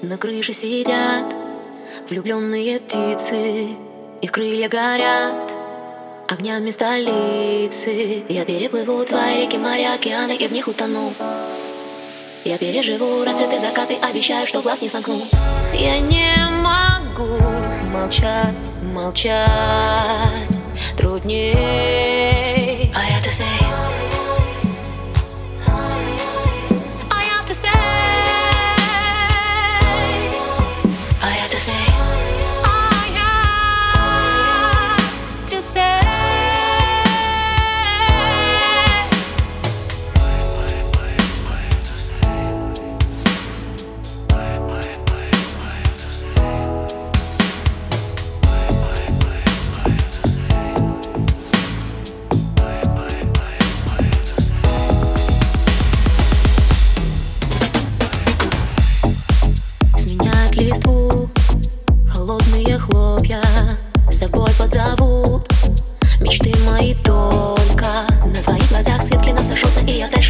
На крыше сидят влюбленные птицы, их крылья горят огнями столицы. Я переплыву твои реки, моря, океаны и в них утону. Я переживу рассветы, закаты, обещаю, что глаз не сомкну. Я не могу молчать, молчать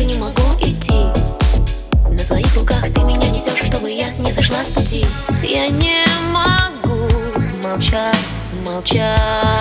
не могу идти. На своих руках ты меня несешь, чтобы я не сошла с пути. Я не могу молчать, молчать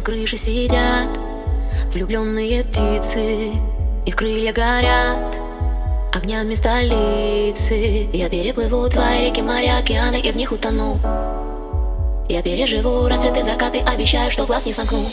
На крыше сидят влюбленные птицы, их крылья горят огнями столицы. Я переплыву твои реки, моря, океаны и в них утону. Я переживу рассветы, закаты, обещаю, что глаз не сомкну.